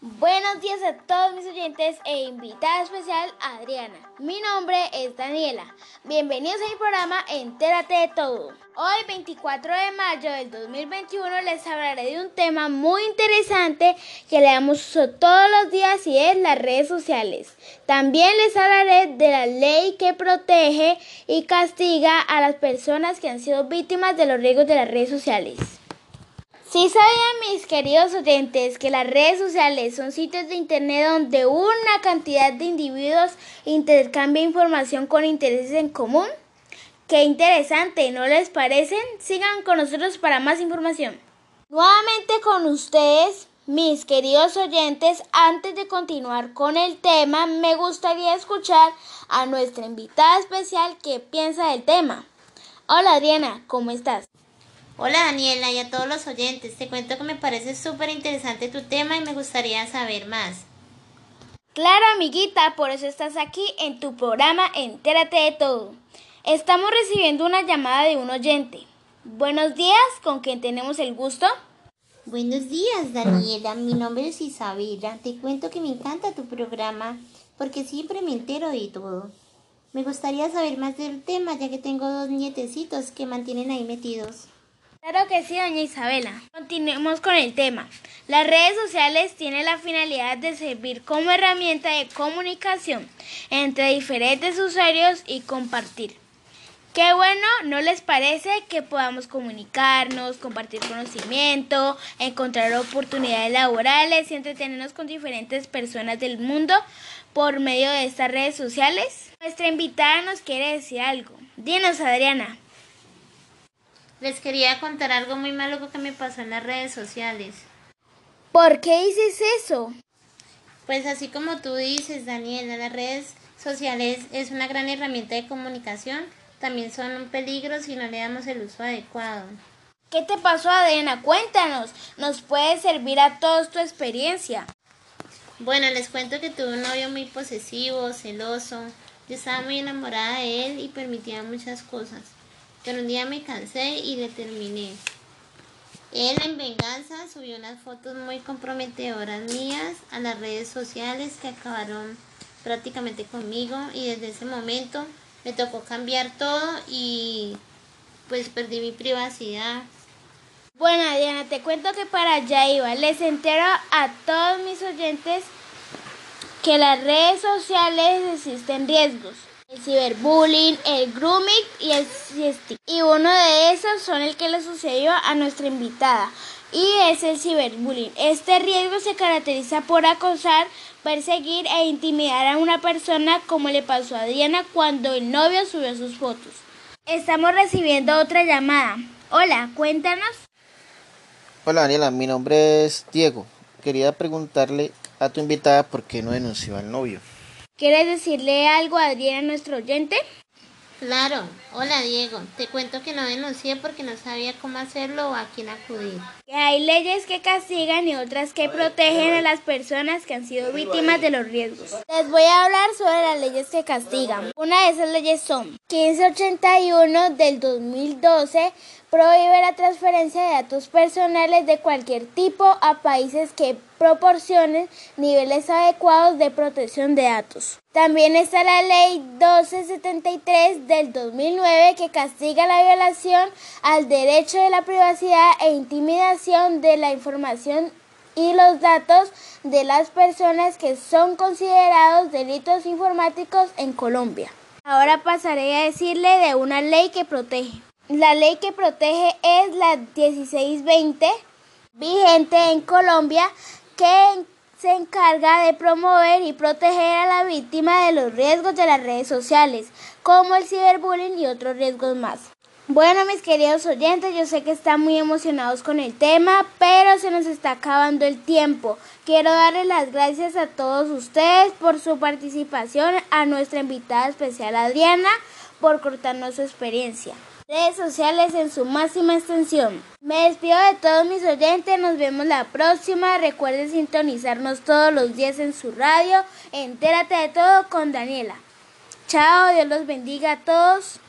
Buenos días a todos mis oyentes e invitada especial Adriana. Mi nombre es Daniela. Bienvenidos a mi programa Entérate de todo. Hoy 24 de mayo del 2021 les hablaré de un tema muy interesante que le damos uso todos los días y es las redes sociales. También les hablaré de la ley que protege y castiga a las personas que han sido víctimas de los riesgos de las redes sociales. Sí sabían mis queridos oyentes que las redes sociales son sitios de internet donde una cantidad de individuos intercambia información con intereses en común. Qué interesante, ¿no les parecen? Sigan con nosotros para más información. Nuevamente con ustedes, mis queridos oyentes, antes de continuar con el tema, me gustaría escuchar a nuestra invitada especial que piensa del tema. Hola Adriana, ¿cómo estás? Hola Daniela y a todos los oyentes, te cuento que me parece súper interesante tu tema y me gustaría saber más. Claro, amiguita, por eso estás aquí en tu programa Entérate de todo. Estamos recibiendo una llamada de un oyente. Buenos días, ¿con quién tenemos el gusto? Buenos días, Daniela. Mi nombre es Isabela. Te cuento que me encanta tu programa porque siempre me entero de todo. Me gustaría saber más del tema ya que tengo dos nietecitos que mantienen ahí metidos. Claro que sí, doña Isabela. Continuemos con el tema. Las redes sociales tienen la finalidad de servir como herramienta de comunicación entre diferentes usuarios y compartir. Qué bueno, ¿no les parece que podamos comunicarnos, compartir conocimiento, encontrar oportunidades laborales y entretenernos con diferentes personas del mundo por medio de estas redes sociales? Nuestra invitada nos quiere decir algo. Dinos, Adriana. Les quería contar algo muy malo que me pasó en las redes sociales. ¿Por qué dices eso? Pues así como tú dices, Daniela, las redes sociales es una gran herramienta de comunicación, también son un peligro si no le damos el uso adecuado. ¿Qué te pasó, Adriana? Cuéntanos. Nos puede servir a todos tu experiencia. Bueno, les cuento que tuve un novio muy posesivo, celoso. Yo estaba muy enamorada de él y permitía muchas cosas pero un día me cansé y determiné. Él en venganza subió unas fotos muy comprometedoras mías a las redes sociales que acabaron prácticamente conmigo y desde ese momento me tocó cambiar todo y pues perdí mi privacidad. Bueno, Diana, te cuento que para allá iba. Les entero a todos mis oyentes que las redes sociales existen riesgos el ciberbullying, el grooming y el sexting. Y uno de esos son el que le sucedió a nuestra invitada y es el ciberbullying. Este riesgo se caracteriza por acosar, perseguir e intimidar a una persona como le pasó a Diana cuando el novio subió sus fotos. Estamos recibiendo otra llamada. Hola, cuéntanos. Hola Daniela, mi nombre es Diego. Quería preguntarle a tu invitada por qué no denunció al novio. ¿Quieres decirle algo a Adriana, nuestro oyente? Claro. Hola Diego. Te cuento que no denuncié porque no sabía cómo hacerlo o a quién acudir. Que hay leyes que castigan y otras que protegen a las personas que han sido víctimas de los riesgos. Les voy a hablar sobre las leyes que castigan. Una de esas leyes son 1581 del 2012 prohíbe la transferencia de datos personales de cualquier tipo a países que proporcionen niveles adecuados de protección de datos. También está la ley 1273 del 2009 que castiga la violación al derecho de la privacidad e intimidación de la información y los datos de las personas que son considerados delitos informáticos en Colombia. Ahora pasaré a decirle de una ley que protege. La ley que protege es la 1620, vigente en Colombia, que se encarga de promover y proteger a la víctima de los riesgos de las redes sociales, como el ciberbullying y otros riesgos más. Bueno, mis queridos oyentes, yo sé que están muy emocionados con el tema, pero se nos está acabando el tiempo. Quiero darles las gracias a todos ustedes por su participación, a nuestra invitada especial Adriana por cortarnos su experiencia redes sociales en su máxima extensión. Me despido de todos mis oyentes, nos vemos la próxima. Recuerden sintonizarnos todos los días en su radio. Entérate de todo con Daniela. Chao, Dios los bendiga a todos.